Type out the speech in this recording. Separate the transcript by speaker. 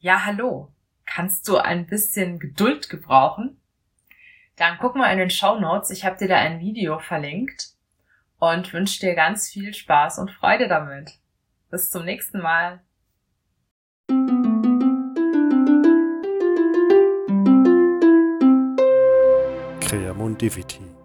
Speaker 1: Ja, hallo. Kannst du ein bisschen Geduld gebrauchen? Dann guck mal in den Show Notes. Ich habe dir da ein Video verlinkt und wünsche dir ganz viel Spaß und Freude damit. Bis zum nächsten Mal.
Speaker 2: Creamondivity